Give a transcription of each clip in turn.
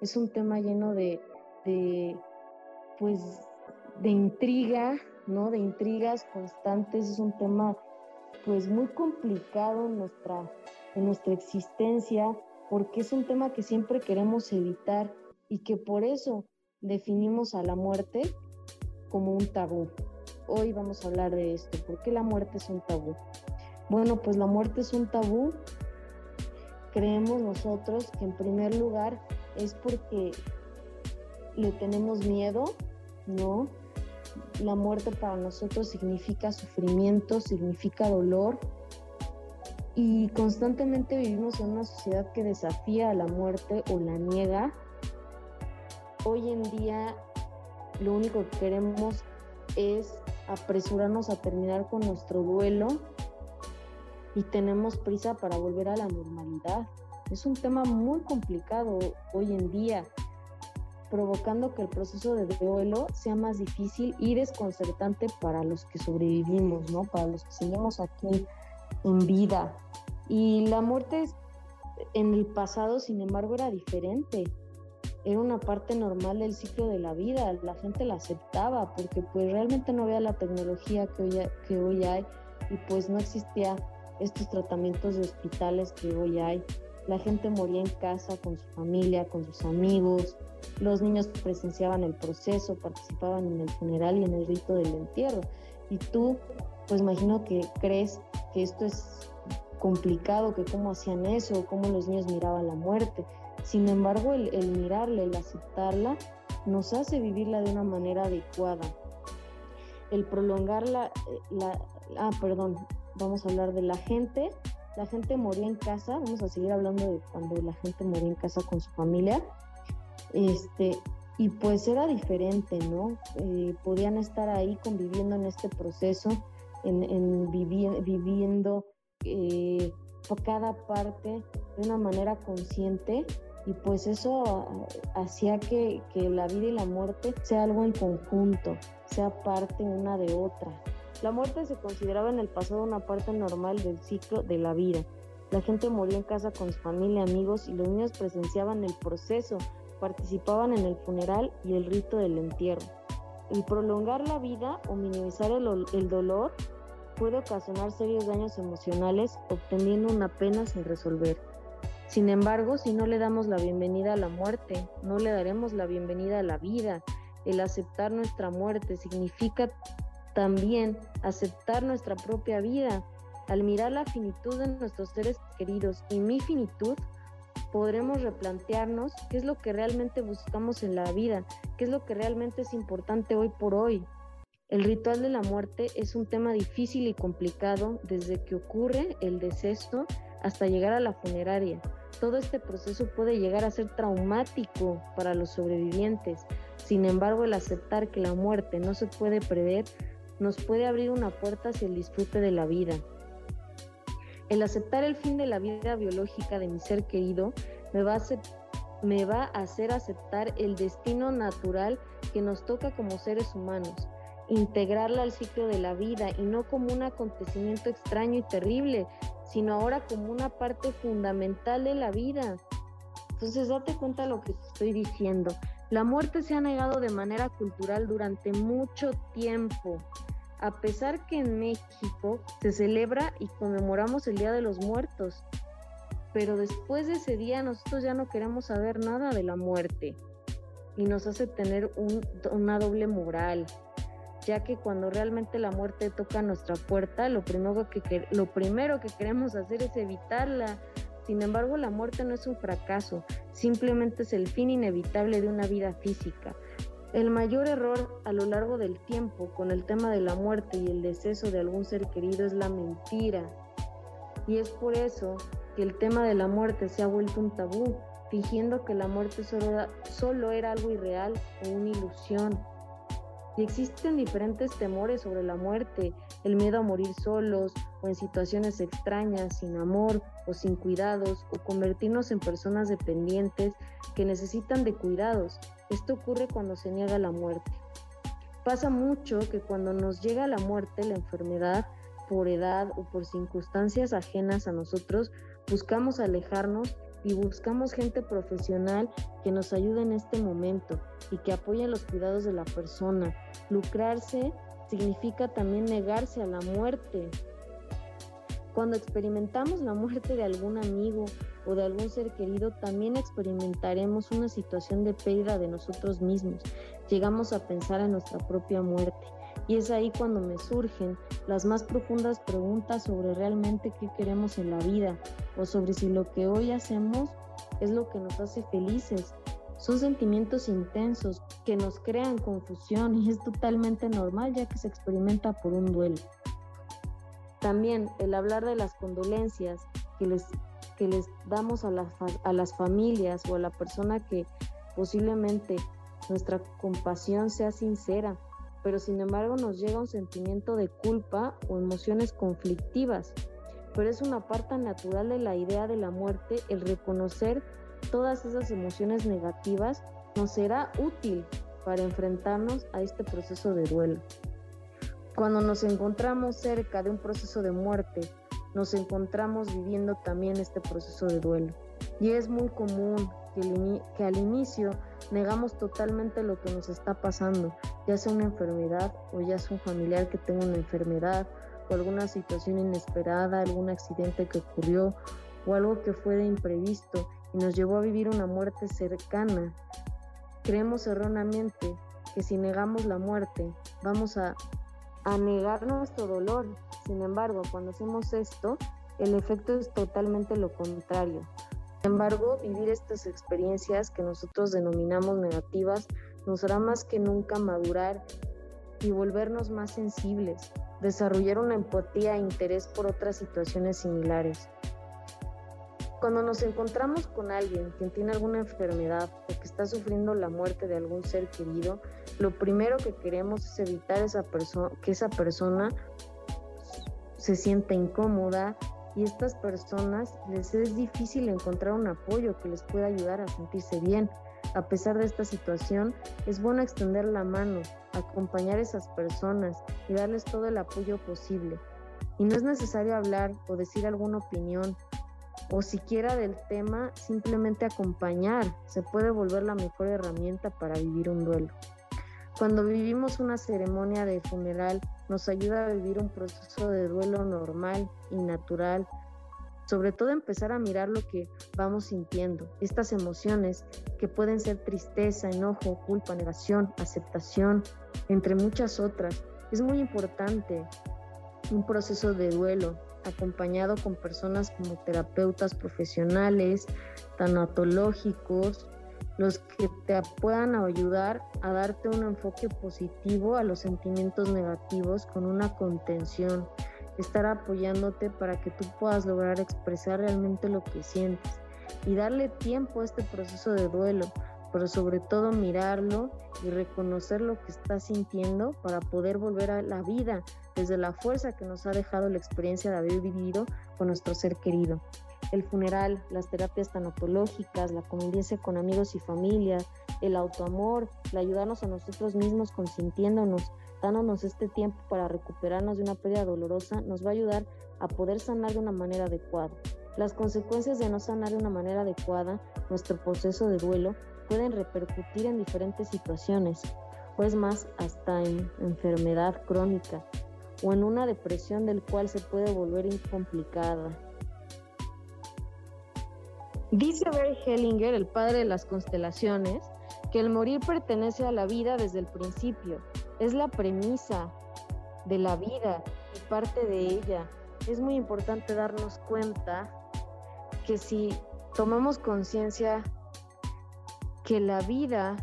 es un tema lleno de, de pues, de intriga, ¿no? De intrigas constantes, es un tema pues muy complicado en nuestra, en nuestra existencia, porque es un tema que siempre queremos evitar y que por eso definimos a la muerte como un tabú. Hoy vamos a hablar de esto. ¿Por qué la muerte es un tabú? Bueno, pues la muerte es un tabú. Creemos nosotros que en primer lugar es porque le tenemos miedo, ¿no? La muerte para nosotros significa sufrimiento, significa dolor, y constantemente vivimos en una sociedad que desafía a la muerte o la niega. Hoy en día lo único que queremos es apresurarnos a terminar con nuestro duelo y tenemos prisa para volver a la normalidad. Es un tema muy complicado hoy en día, provocando que el proceso de duelo sea más difícil y desconcertante para los que sobrevivimos, ¿no? Para los que seguimos aquí en vida. Y la muerte en el pasado, sin embargo, era diferente. Era una parte normal del ciclo de la vida. La gente la aceptaba porque pues realmente no había la tecnología que hoy, que hoy hay y pues no existía estos tratamientos de hospitales que hoy hay. La gente moría en casa con su familia, con sus amigos. Los niños presenciaban el proceso, participaban en el funeral y en el rito del entierro. Y tú, pues imagino que crees que esto es complicado, que cómo hacían eso, cómo los niños miraban la muerte. Sin embargo, el, mirarla, el aceptarla, nos hace vivirla de una manera adecuada. El prolongarla, eh, la, ah, perdón, vamos a hablar de la gente. La gente moría en casa, vamos a seguir hablando de cuando la gente moría en casa con su familia. Este, y pues era diferente, ¿no? Eh, podían estar ahí conviviendo en este proceso, en, en viviendo eh, cada parte de una manera consciente y pues eso hacía que, que, la vida y la muerte sea algo en conjunto, sea parte una de otra. La muerte se consideraba en el pasado una parte normal del ciclo de la vida. La gente moría en casa con su familia, amigos y los niños presenciaban el proceso, participaban en el funeral y el rito del entierro. El prolongar la vida o minimizar el, el dolor puede ocasionar serios daños emocionales obteniendo una pena sin resolver. Sin embargo, si no le damos la bienvenida a la muerte, no le daremos la bienvenida a la vida. El aceptar nuestra muerte significa también aceptar nuestra propia vida. Al mirar la finitud de nuestros seres queridos y mi finitud, podremos replantearnos qué es lo que realmente buscamos en la vida, qué es lo que realmente es importante hoy por hoy. El ritual de la muerte es un tema difícil y complicado desde que ocurre el deceso hasta llegar a la funeraria. Todo este proceso puede llegar a ser traumático para los sobrevivientes. Sin embargo, el aceptar que la muerte no se puede prever nos puede abrir una puerta hacia el disfrute de la vida. El aceptar el fin de la vida biológica de mi ser querido me va a me va a hacer aceptar el destino natural que nos toca como seres humanos integrarla al ciclo de la vida y no como un acontecimiento extraño y terrible, sino ahora como una parte fundamental de la vida. Entonces date cuenta de lo que estoy diciendo. La muerte se ha negado de manera cultural durante mucho tiempo. A pesar que en México se celebra y conmemoramos el Día de los Muertos, pero después de ese día nosotros ya no queremos saber nada de la muerte y nos hace tener una doble moral, ya que cuando realmente la muerte toca nuestra puerta, lo primero que, lo primero que queremos hacer es evitarla. Sin embargo, la muerte no es un fracaso, simplemente es el fin inevitable de una vida física. El mayor error a lo largo del tiempo con el tema de la muerte y el deceso de algún ser querido es la mentira. Y es por eso que el tema de la muerte se ha vuelto un tabú, fingiendo que la muerte solo solo era algo irreal o una ilusión. Y existen diferentes temores sobre la muerte, el miedo a morir solos o en situaciones extrañas, sin amor o sin cuidados, o convertirnos en personas dependientes que necesitan de cuidados. Esto ocurre cuando se niega la muerte. Pasa mucho que cuando nos llega la muerte, la enfermedad, por edad o por circunstancias ajenas a nosotros, buscamos alejarnos y buscamos gente profesional que nos ayude en este momento y que apoye los cuidados de la persona. Lucrarse significa también negarse a la muerte. Cuando experimentamos la muerte de algún amigo o de algún ser querido, también experimentaremos una situación de pérdida de nosotros mismos. Llegamos a pensar en nuestra propia muerte. Y es ahí cuando me surgen las más profundas preguntas sobre realmente qué queremos en la vida o sobre si lo que hoy hacemos es lo que nos hace felices. Son sentimientos intensos que nos crean confusión y es totalmente normal ya que se experimenta por un duelo. También el hablar de las condolencias que les, que les damos a las, a las familias o a la persona que posiblemente nuestra compasión sea sincera, pero sin embargo nos llega un sentimiento de culpa o emociones conflictivas. Pero es una parte natural de la idea de la muerte el reconocer todas esas emociones negativas nos será útil para enfrentarnos a este proceso de duelo. Cuando nos encontramos cerca de un proceso de muerte, nos encontramos viviendo también este proceso de duelo. Y es muy común que, al inicio negamos totalmente lo que nos está pasando, ya sea una enfermedad o ya sea un familiar que tenga una enfermedad o alguna situación inesperada, algún accidente que ocurrió o algo que fue de imprevisto y nos llevó a vivir una muerte cercana. Creemos erróneamente que si negamos la muerte vamos a a negar nuestro dolor. Sin embargo, cuando hacemos esto, el efecto es totalmente lo contrario. Sin embargo, vivir estas experiencias que nosotros denominamos negativas nos hará más que nunca madurar y volvernos más sensibles, desarrollar una empatía e interés por otras situaciones similares. Cuando nos encontramos con alguien que tiene alguna enfermedad o que está sufriendo la muerte de algún ser querido, lo primero que queremos es evitar esa que esa persona se sienta incómoda y estas personas les es difícil encontrar un apoyo que les pueda ayudar a sentirse bien. A pesar de esta situación, es bueno extender la mano, acompañar a esas personas y darles todo el apoyo posible. Y no es necesario hablar o decir alguna opinión, o siquiera del tema, simplemente acompañar se puede volver la mejor herramienta para vivir un duelo. Cuando vivimos una ceremonia de funeral, nos ayuda a vivir un proceso de duelo normal y natural, sobre todo empezar a mirar lo que vamos sintiendo, estas emociones que pueden ser tristeza, enojo, culpa, negación, aceptación, entre muchas otras. Es muy importante un proceso de duelo acompañado con personas como terapeutas profesionales, tanatológicos, los que te puedan ayudar a darte un enfoque positivo a los sentimientos negativos con una contención, estar apoyándote para que tú puedas lograr expresar realmente lo que sientes y darle tiempo a este proceso de duelo, pero sobre todo mirarlo y reconocer lo que estás sintiendo para poder volver a la vida desde la fuerza que nos ha dejado la experiencia de haber vivido con nuestro ser querido. El funeral, las terapias tanatológicas, la convivencia con amigos y familia, el autoamor, el ayudarnos a nosotros mismos consintiéndonos, dándonos este tiempo para recuperarnos de una pérdida dolorosa, nos va a ayudar a poder sanar de una manera adecuada. Las consecuencias de no sanar de una manera adecuada nuestro proceso de duelo pueden repercutir en diferentes situaciones, pues más hasta en enfermedad crónica o en una depresión del cual se puede volver incomplicada. Dice Barry Hellinger, el padre de las constelaciones, que el morir pertenece a la vida desde el principio, es la premisa de la vida y parte de ella. Es muy importante darnos cuenta que si tomamos conciencia que la vida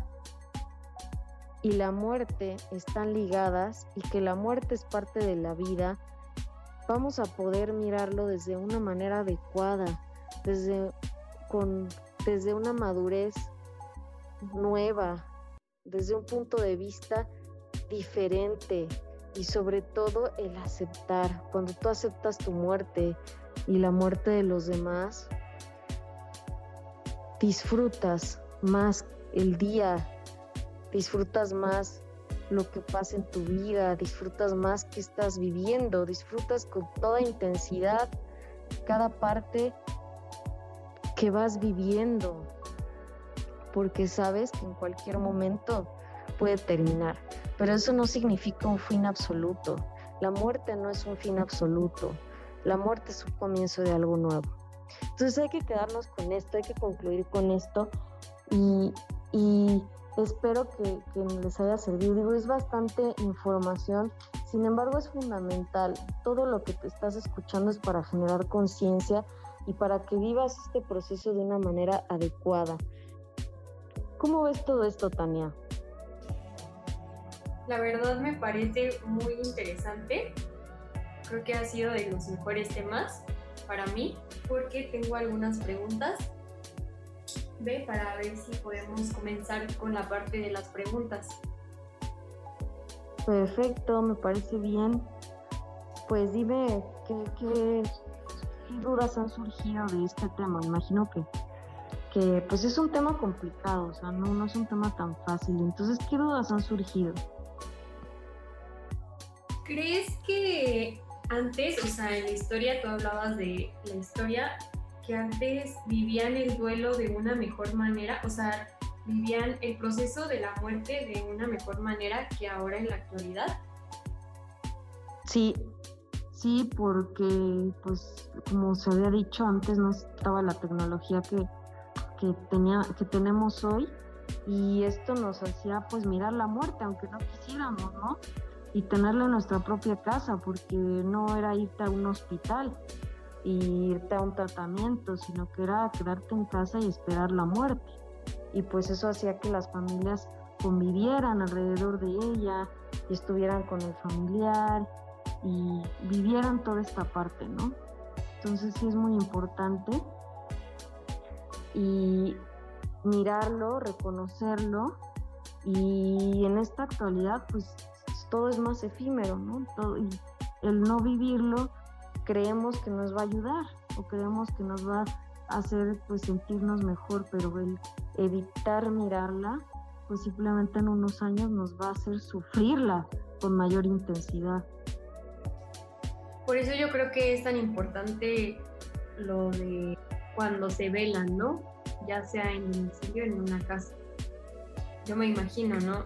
y la muerte están ligadas y que la muerte es parte de la vida, vamos a poder mirarlo desde una manera adecuada, desde, con, desde una madurez nueva, desde un punto de vista diferente y sobre todo el aceptar. Cuando tú aceptas tu muerte y la muerte de los demás, disfrutas más el día, disfrutas más lo que pasa en tu vida, disfrutas más que estás viviendo, disfrutas con toda intensidad cada parte que vas viviendo. porque sabes que en cualquier momento puede terminar. Pero eso no significa un fin absoluto. La muerte no es un fin absoluto. La muerte es un comienzo de algo nuevo. Entonces hay que quedarnos con esto, hay que concluir con esto y, espero que, que, les haya servido. Digo, es bastante información, sin embargo es fundamental. Todo lo que te estás escuchando es para generar conciencia y para que vivas este proceso de una manera adecuada. ¿Cómo ves todo esto, Tania? La verdad me parece muy interesante. Creo que ha sido de los mejores temas para mí porque tengo algunas preguntas. Ve para ver si podemos comenzar con la parte de las preguntas. Perfecto, me parece bien. Pues dime qué, qué dudas han surgido de este tema. Imagino que, que pues es un tema complicado, o sea, no, no es un tema tan fácil. Entonces, ¿qué dudas han surgido? ¿Crees que antes, o sea, en la historia, tú hablabas de la historia, que antes vivían el duelo de una mejor manera, o sea, vivían el proceso de la muerte de una mejor manera que ahora en la actualidad? Sí, sí, porque pues como se había dicho antes no estaba la tecnología que, que, tenía, que tenemos hoy y esto nos hacía pues mirar la muerte aunque no quisiéramos, ¿no? y tenerla en nuestra propia casa, porque no era irte a un hospital y irte a un tratamiento, sino que era quedarte en casa y esperar la muerte. Y pues eso hacía que las familias convivieran alrededor de ella y estuvieran con el familiar y vivieran toda esta parte, ¿no? Entonces sí es muy importante y mirarlo, reconocerlo y en esta actualidad pues todo es más efímero, ¿no? Todo, y el no vivirlo creemos que nos va a ayudar o creemos que nos va a hacer pues sentirnos mejor, pero el evitar mirarla pues simplemente en unos años nos va a hacer sufrirla con mayor intensidad. Por eso yo creo que es tan importante lo de cuando se velan, ¿no? Ya sea en domicilio en una casa. Yo me imagino, ¿no?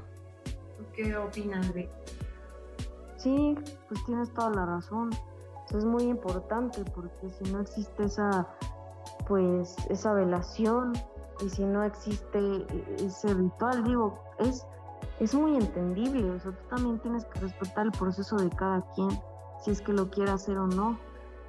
¿Qué opinas de Sí, pues tienes toda la razón. Es muy importante porque si no existe esa, pues, esa velación y si no existe ese ritual, digo, es, es muy entendible. O sea, tú también tienes que respetar el proceso de cada quien, si es que lo quiere hacer o no.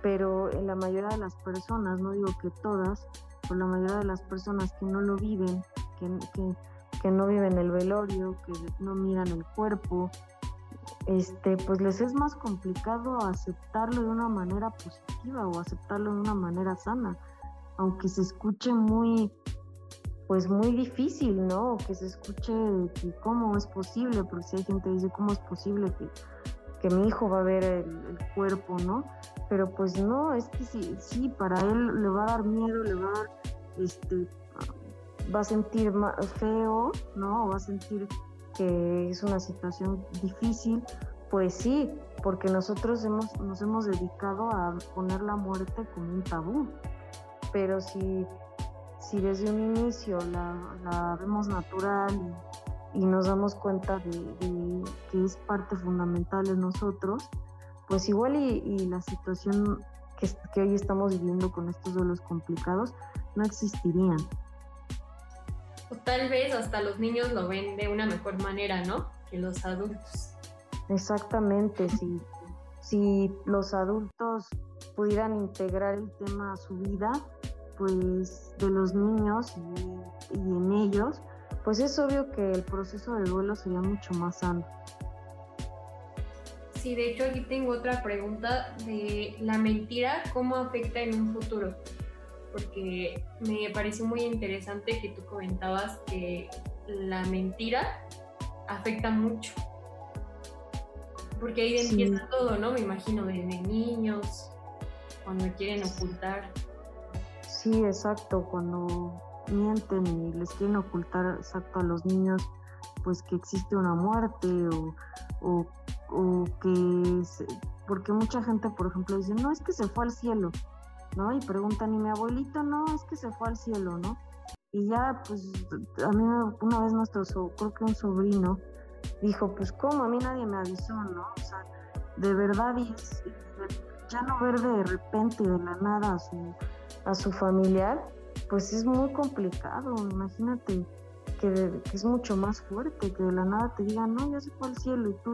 Pero en la mayoría de las personas, no digo que todas, pero la mayoría de las personas que no lo viven, que, que, que no viven el velorio, que no miran el cuerpo, este, pues les es más complicado aceptarlo de una manera positiva o aceptarlo de una manera sana, aunque se escuche muy, pues muy difícil, ¿no? Que se escuche que cómo es posible, porque si hay gente que dice cómo es posible que, que mi hijo va a ver el, cuerpo, ¿no? Pero pues no, es que sí, sí, para él le va a dar miedo, le va a dar, este, va a sentir feo, ¿no? Va a sentir que es una situación difícil, pues sí, porque nosotros hemos, nos hemos dedicado a poner la muerte como un tabú. Pero si, si desde un inicio la, vemos natural y, nos damos cuenta de, que es parte fundamental en nosotros, pues igual y, la situación que, que, hoy estamos viviendo con estos duelos complicados no existirían o tal vez hasta los niños lo ven de una mejor manera, ¿no? Que los adultos. Exactamente, si, si los adultos pudieran integrar el tema a su vida, pues de los niños y, y en ellos, pues es obvio que el proceso de duelo sería mucho más sano. Sí, de hecho aquí tengo otra pregunta de la mentira, ¿cómo afecta en un futuro? porque me pareció muy interesante que tú comentabas que la mentira afecta mucho. Porque ahí empieza todo, ¿no? Me imagino desde niños, cuando quieren ocultar. Sí, exacto, cuando mienten y les quieren ocultar exacto a los niños, pues que existe una muerte o, o que... porque mucha gente, por ejemplo, dice, no, es que se fue al cielo ¿no? Y preguntan, ¿y mi abuelito? No, es que se fue al cielo, ¿no? Y ya, pues, a mí una vez nuestro, creo que un sobrino, dijo, pues, ¿cómo? A mí nadie me avisó, ¿no? O de verdad, y ya no ver de repente, de la nada, a su, a su familiar, pues es muy complicado. Imagínate que, es mucho más fuerte, que de la nada te digan, no, ya se fue al cielo, y tú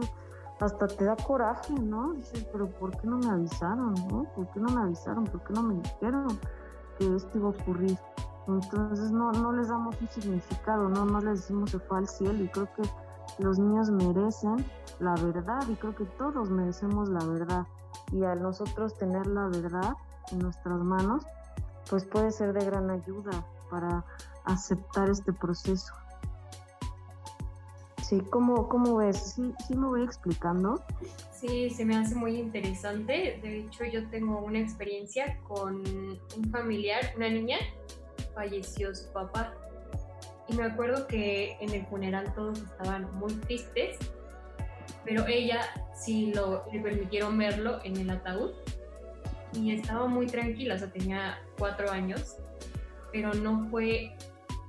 hasta te da coraje, ¿no? Dices, pero ¿por qué no me avisaron, no? ¿Por qué no me avisaron? ¿Por qué no me dijeron que esto iba a ocurrir? Entonces no, no les damos un significado, no, no les decimos se fue al cielo y creo que los niños merecen la verdad y creo que todos merecemos la verdad y al nosotros tener la verdad en nuestras manos, pues puede ser de gran ayuda para aceptar este proceso. Sí, ¿cómo, cómo ves? ¿Sí, ¿Sí me voy explicando? Sí, se me hace muy interesante. De hecho, yo tengo una experiencia con un familiar, una niña falleció su papá. Y me acuerdo que en el funeral todos estaban muy tristes, pero ella sí lo, le permitieron verlo en el ataúd y estaba muy tranquila, o sea, tenía cuatro años, pero no fue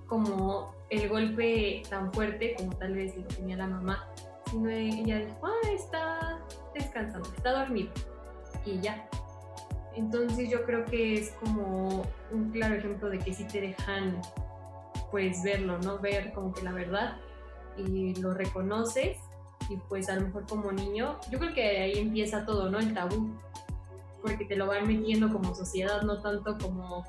como el golpe tan fuerte como tal vez lo tenía la mamá, sino ella dijo, ah, está descansando, está dormido, y ya, entonces yo creo que es como un claro ejemplo de que sí te dejan pues verlo, ¿no? Ver como que la verdad y lo reconoces y pues a lo mejor como niño, yo creo que ahí empieza todo, ¿no? El tabú, porque te lo van metiendo como sociedad, no tanto como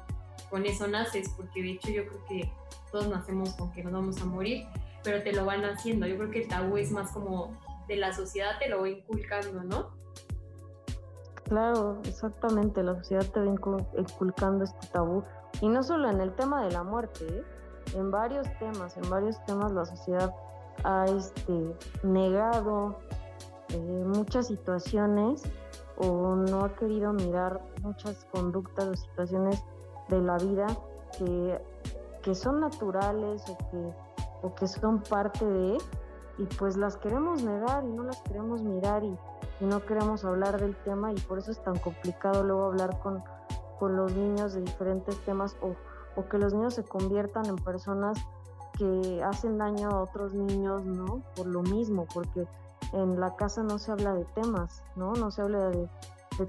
con eso naces, porque de hecho yo creo que todos nacemos con que nos vamos a morir, pero te lo van haciendo, yo creo que el tabú es más como de la sociedad te lo va inculcando, ¿no? Claro, exactamente, la sociedad te va inculcando este tabú. Y no solo en el tema de la muerte, ¿eh? en varios temas, en varios temas la sociedad ha este, negado eh, muchas situaciones o no ha querido mirar muchas conductas o situaciones de la vida que, que son naturales o que, o que son parte de, y pues las queremos negar y no las queremos mirar y no queremos hablar del tema y por eso es tan complicado luego hablar con, con los niños de diferentes temas o, o, que los niños se conviertan en personas que hacen daño a otros niños, ¿no? Por lo mismo, porque en la casa no se habla de temas, ¿no? No se habla de,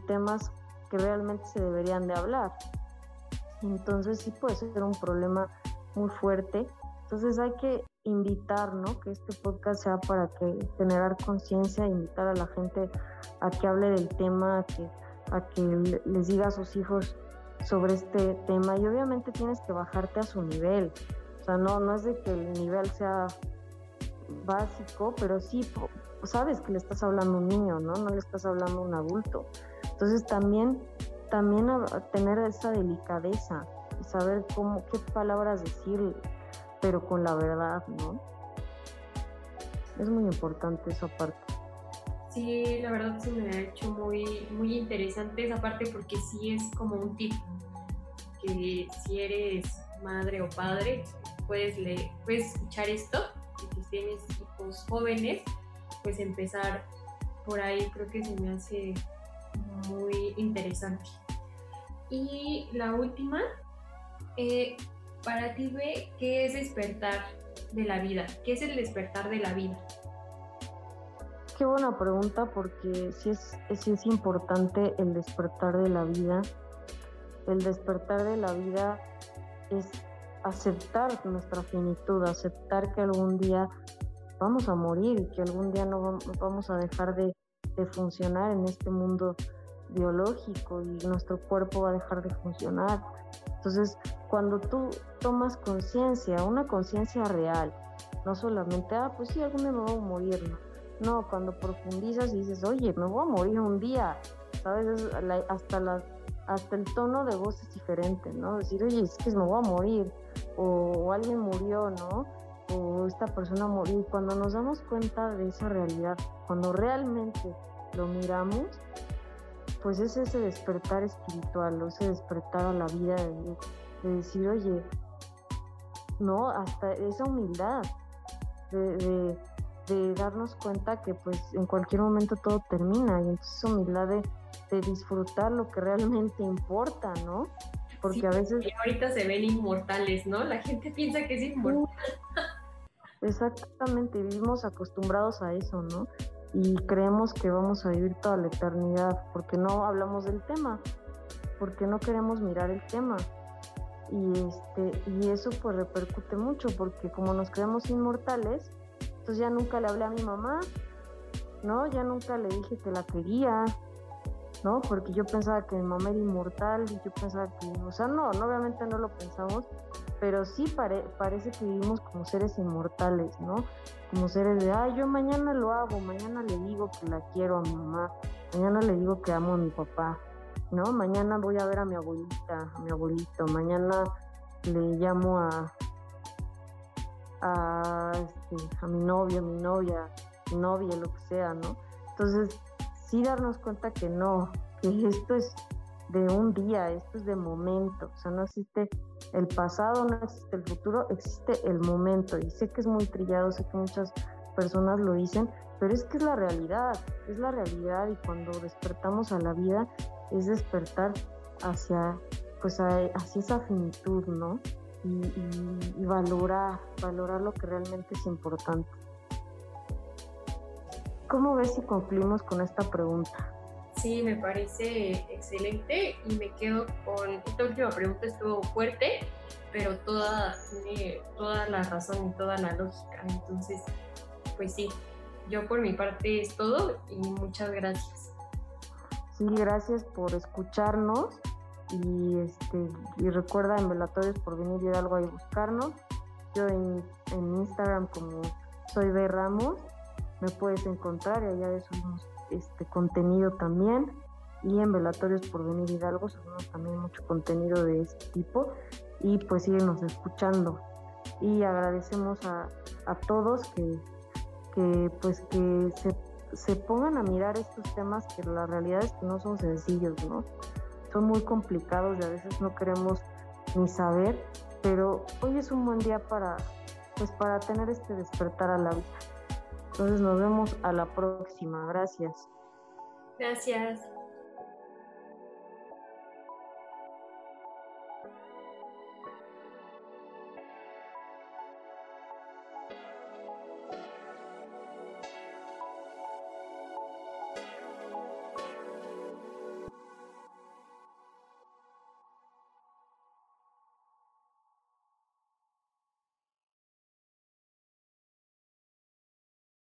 temas que realmente se deberían de hablar. Entonces sí puede ser un problema muy fuerte. Entonces hay que invitar, ¿no? Que este podcast sea para que generar conciencia, invitar a la gente a que hable del tema, a que, a que les diga a sus hijos sobre este tema y obviamente tienes que bajarte a su nivel. O sea, no, no es de que el nivel sea básico, pero sí sabes que le estás hablando a un niño, ¿no? No le estás hablando a un adulto. Entonces también, también tener esa delicadeza saber cómo, qué palabras decir pero con la verdad, ¿no? Es muy importante esa parte. Sí, la verdad se me ha hecho muy, muy interesante esa parte porque sí es como un tip que si eres madre o padre puedes, le, puedes escuchar esto y si tienes hijos jóvenes pues empezar por ahí creo que se me hace muy interesante. Y la última, eh, para ti, ve, ¿qué es despertar de la vida? ¿Qué es el despertar de la vida? Qué buena pregunta porque sí es, sí es importante el despertar de la vida. El despertar de la vida es aceptar nuestra finitud, aceptar que algún día vamos a morir y que algún día no vamos a dejar de, de funcionar en este mundo biológico y nuestro cuerpo va a dejar de funcionar. Entonces, cuando tú tomas conciencia, una conciencia real, no solamente, ah, pues sí, algún día me voy a morir, ¿no? No, cuando profundizas y dices, oye, me voy a morir un día, ¿sabes? hasta, la, hasta el tono de voz es diferente, ¿no? Decir, oye, es que me voy a morir, o, o alguien murió, ¿no? O esta persona murió. Y cuando nos damos cuenta de esa realidad, cuando realmente lo miramos, pues es ese despertar espiritual, o ese despertar a la vida, de, decir, oye, no, hasta esa humildad, de, darnos cuenta que pues en cualquier momento todo termina, y entonces esa humildad de, disfrutar lo que realmente importa, ¿no? porque a veces... Y ahorita se ven inmortales, ¿no? La gente piensa que es inmortal. Exactamente, vivimos acostumbrados a eso, ¿no? Y creemos que vamos a vivir toda la eternidad, porque no hablamos del tema, porque no queremos mirar el tema. Y, este, y eso pues repercute mucho, porque como nos creemos inmortales, entonces ya nunca le hablé a mi mamá, ¿no? Ya nunca le dije que la quería, ¿no? Porque yo pensaba que mi mamá era inmortal y yo pensaba que, o sea, no, no obviamente no lo pensamos, pero sí parece que vivimos como seres inmortales, ¿no? Como seres de, ay, yo mañana lo hago, mañana le digo que la quiero a mi mamá, mañana le digo que amo a mi papá, ¿no? Mañana voy a ver a mi abuelita, a mi abuelito, mañana le llamo a, a, este, a mi novio, a mi novia, mi novia, lo que sea, ¿no? Entonces, sí darnos cuenta que no, que esto es de un día, esto es de momento, o sea, no existe el pasado, no existe el futuro, existe el momento. Y sé que es muy trillado, sé que muchas personas lo dicen, pero es que es la realidad, es la realidad y cuando despertamos a la vida es despertar hacia, pues, hacia esa finitud, ¿no? Y, valorar, valorar lo que realmente es importante. ¿Cómo ves si concluimos con esta pregunta? Sí, me parece excelente y me quedo con esta última pregunta estuvo fuerte, pero toda tiene toda la razón y toda la lógica. Entonces, pues sí, yo por mi parte es todo y muchas gracias. Sí, gracias por escucharnos y este y recuerda en Velatorios por venir y algo ahí buscarnos. Yo en, en Instagram como soy de Ramos me puedes encontrar y allá subimos este contenido también y en Velatorios por Venir Hidalgo subimos también mucho contenido de este tipo y pues síguenos escuchando y agradecemos a, todos que, que pues que se, se, pongan a mirar estos temas que la realidad es que no son sencillos, ¿no? Son muy complicados y a veces no queremos ni saber, pero hoy es un buen día para pues para tener este despertar a la vida. Entonces nos vemos a la próxima. Gracias. Gracias.